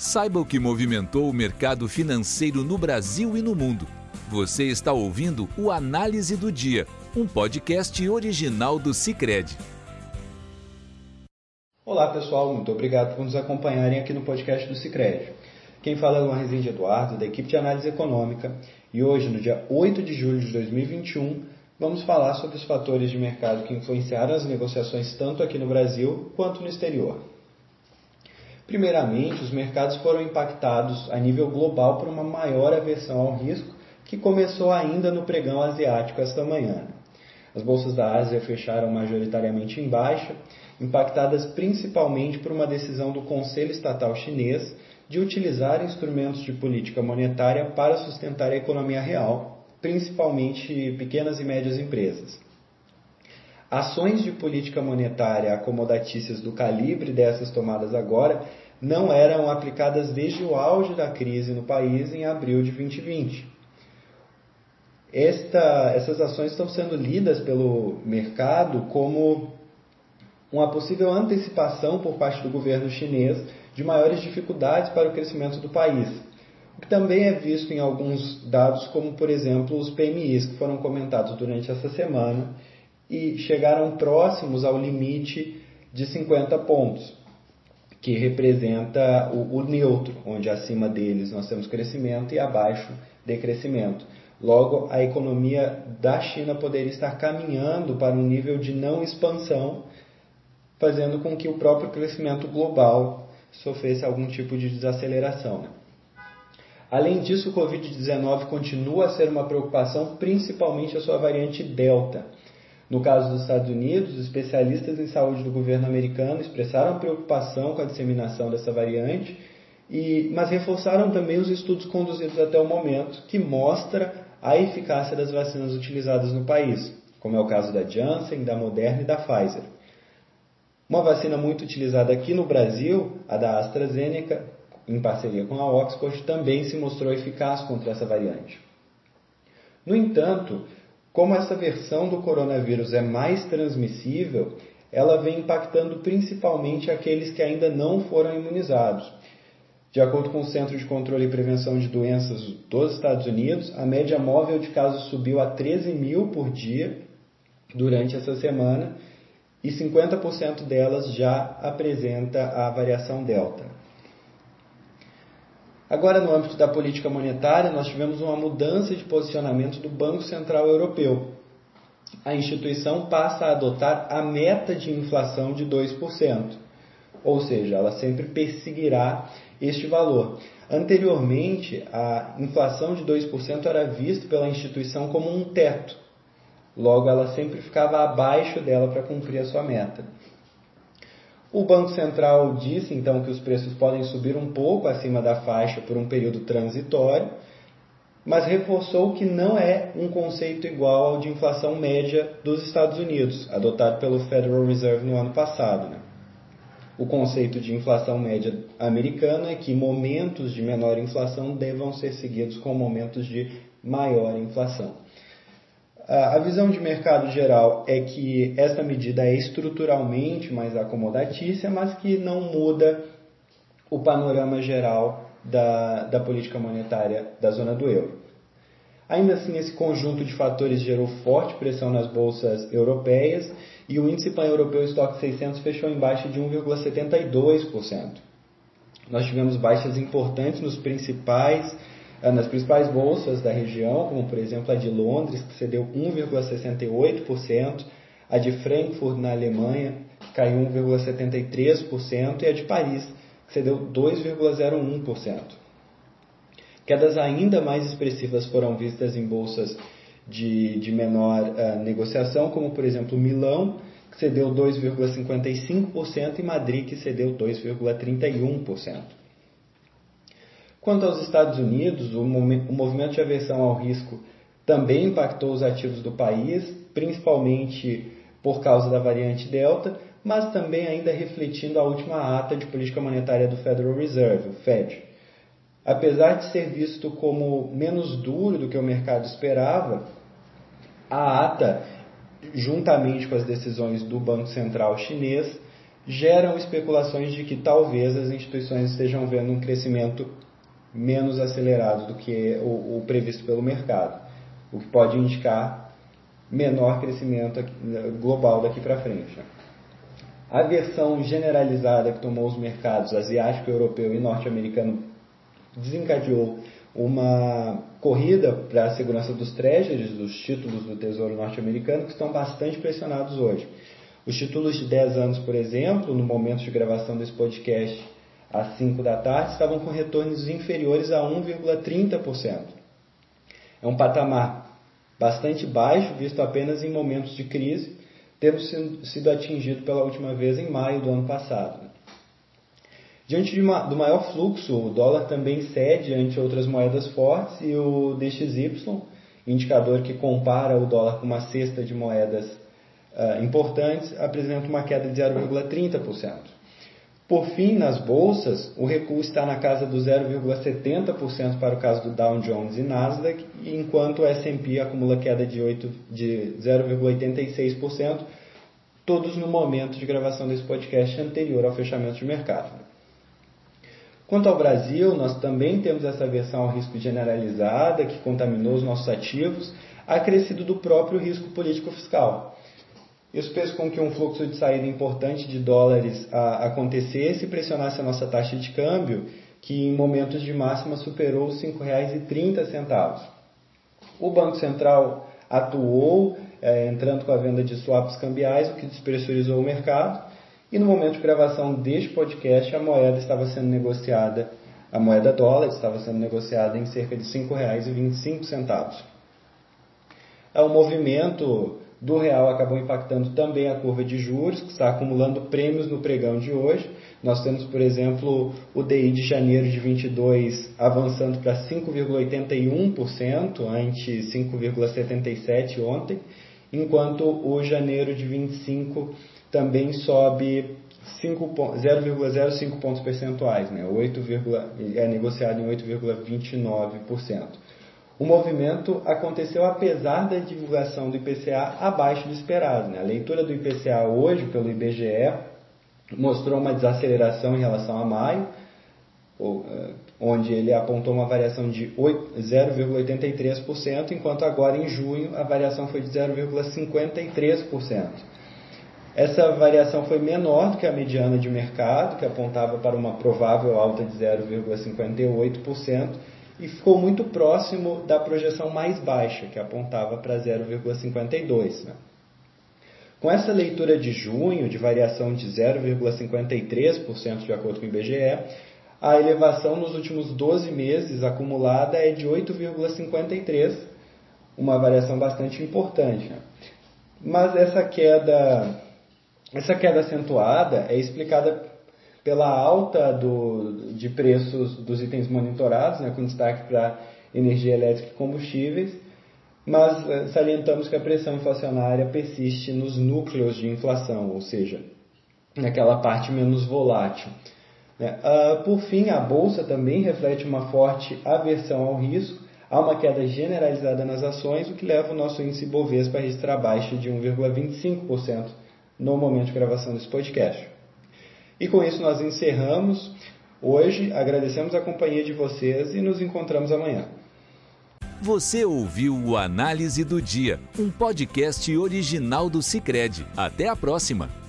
Saiba o que movimentou o mercado financeiro no Brasil e no mundo. Você está ouvindo o Análise do Dia, um podcast original do Cicred. Olá pessoal, muito obrigado por nos acompanharem aqui no podcast do Cicred. Quem fala é o Rezende Eduardo, da equipe de análise econômica, e hoje, no dia 8 de julho de 2021, vamos falar sobre os fatores de mercado que influenciaram as negociações tanto aqui no Brasil quanto no exterior. Primeiramente, os mercados foram impactados a nível global por uma maior aversão ao risco, que começou ainda no pregão asiático esta manhã. As bolsas da Ásia fecharam majoritariamente em baixa, impactadas principalmente por uma decisão do Conselho Estatal Chinês de utilizar instrumentos de política monetária para sustentar a economia real, principalmente pequenas e médias empresas. Ações de política monetária acomodatícias do calibre dessas tomadas agora não eram aplicadas desde o auge da crise no país em abril de 2020. Esta, essas ações estão sendo lidas pelo mercado como uma possível antecipação por parte do governo chinês de maiores dificuldades para o crescimento do país, o que também é visto em alguns dados, como por exemplo os PMIs que foram comentados durante essa semana e chegaram próximos ao limite de 50 pontos, que representa o, o neutro, onde acima deles nós temos crescimento e abaixo decrescimento. Logo, a economia da China poderia estar caminhando para um nível de não expansão, fazendo com que o próprio crescimento global sofresse algum tipo de desaceleração. Né? Além disso, o Covid-19 continua a ser uma preocupação, principalmente a sua variante Delta no caso dos Estados Unidos, especialistas em saúde do governo americano expressaram preocupação com a disseminação dessa variante, e, mas reforçaram também os estudos conduzidos até o momento, que mostra a eficácia das vacinas utilizadas no país, como é o caso da Janssen, da Moderna e da Pfizer. Uma vacina muito utilizada aqui no Brasil, a da AstraZeneca, em parceria com a Oxford, também se mostrou eficaz contra essa variante. No entanto, como essa versão do coronavírus é mais transmissível, ela vem impactando principalmente aqueles que ainda não foram imunizados. De acordo com o Centro de Controle e Prevenção de Doenças dos Estados Unidos, a média móvel de casos subiu a 13 mil por dia durante essa semana e 50% delas já apresenta a variação Delta. Agora, no âmbito da política monetária, nós tivemos uma mudança de posicionamento do Banco Central Europeu. A instituição passa a adotar a meta de inflação de 2%, ou seja, ela sempre perseguirá este valor. Anteriormente, a inflação de 2% era vista pela instituição como um teto, logo, ela sempre ficava abaixo dela para cumprir a sua meta. O Banco Central disse então que os preços podem subir um pouco acima da faixa por um período transitório, mas reforçou que não é um conceito igual ao de inflação média dos Estados Unidos, adotado pelo Federal Reserve no ano passado. Né? O conceito de inflação média americana é que momentos de menor inflação devam ser seguidos com momentos de maior inflação. A visão de mercado geral é que esta medida é estruturalmente mais acomodatícia, mas que não muda o panorama geral da, da política monetária da zona do euro. Ainda assim, esse conjunto de fatores gerou forte pressão nas bolsas europeias e o índice pan-europeu Stock 600 fechou em baixa de 1,72%. Nós tivemos baixas importantes nos principais ah, nas principais bolsas da região, como por exemplo a de Londres, que cedeu 1,68%, a de Frankfurt na Alemanha, que caiu 1,73%, e a de Paris, que cedeu 2,01%. Quedas ainda mais expressivas foram vistas em bolsas de, de menor uh, negociação, como por exemplo Milão, que cedeu 2,55%, e Madrid, que cedeu 2,31%. Quanto aos Estados Unidos, o movimento de aversão ao risco também impactou os ativos do país, principalmente por causa da variante Delta, mas também ainda refletindo a última ata de política monetária do Federal Reserve, o Fed. Apesar de ser visto como menos duro do que o mercado esperava, a ata, juntamente com as decisões do Banco Central chinês, geram especulações de que talvez as instituições estejam vendo um crescimento menos acelerado do que o, o previsto pelo mercado, o que pode indicar menor crescimento global daqui para frente. A versão generalizada que tomou os mercados asiático, europeu e norte-americano desencadeou uma corrida para a segurança dos treasuries, dos títulos do Tesouro norte-americano, que estão bastante pressionados hoje. Os títulos de 10 anos, por exemplo, no momento de gravação desse podcast, às 5 da tarde, estavam com retornos inferiores a 1,30%. É um patamar bastante baixo, visto apenas em momentos de crise, tendo sido atingido pela última vez em maio do ano passado. Diante uma, do maior fluxo, o dólar também cede ante outras moedas fortes e o DXY, indicador que compara o dólar com uma cesta de moedas uh, importantes, apresenta uma queda de 0,30%. Por fim, nas bolsas, o recuo está na casa do 0,70% para o caso do Dow Jones e Nasdaq, enquanto o S&P acumula queda de, de 0,86%, todos no momento de gravação desse podcast anterior ao fechamento de mercado. Quanto ao Brasil, nós também temos essa versão ao risco generalizada, que contaminou os nossos ativos, acrescido do próprio risco político-fiscal. Isso fez com que um fluxo de saída importante de dólares a, acontecesse e pressionasse a nossa taxa de câmbio, que em momentos de máxima superou os R$ 5,30. O Banco Central atuou, é, entrando com a venda de swaps cambiais, o que despressurizou o mercado, e no momento de gravação deste podcast, a moeda estava sendo negociada, a moeda dólar estava sendo negociada em cerca de R$ 5,25. O movimento do real acabou impactando também a curva de juros, que está acumulando prêmios no pregão de hoje. Nós temos, por exemplo, o DI de janeiro de 22 avançando para 5,81%, ante 5,77% ontem, enquanto o janeiro de 25 também sobe 0,05 pontos percentuais, né? 8, é negociado em 8,29%. O movimento aconteceu apesar da divulgação do IPCA abaixo do esperado. Né? A leitura do IPCA hoje pelo IBGE mostrou uma desaceleração em relação a maio, eh, onde ele apontou uma variação de 0,83%, enquanto agora em junho a variação foi de 0,53%. Essa variação foi menor do que a mediana de mercado, que apontava para uma provável alta de 0,58%, e ficou muito próximo da projeção mais baixa, que apontava para 0,52%. Né? Com essa leitura de junho, de variação de 0,53% de acordo com o IBGE, a elevação nos últimos 12 meses acumulada é de 8,53%, uma variação bastante importante. Né? Mas essa queda essa queda acentuada é explicada pela alta do, de preços dos itens monitorados, né, com destaque para energia elétrica e combustíveis, mas eh, salientamos que a pressão inflacionária persiste nos núcleos de inflação, ou seja, naquela parte menos volátil. Uh, por fim, a bolsa também reflete uma forte aversão ao risco, há uma queda generalizada nas ações, o que leva o nosso índice Bovespa a registrar baixa de 1,25% no momento de gravação desse podcast. E com isso nós encerramos hoje, agradecemos a companhia de vocês e nos encontramos amanhã. Você ouviu o Análise do Dia, um podcast original do Cicred. Até a próxima!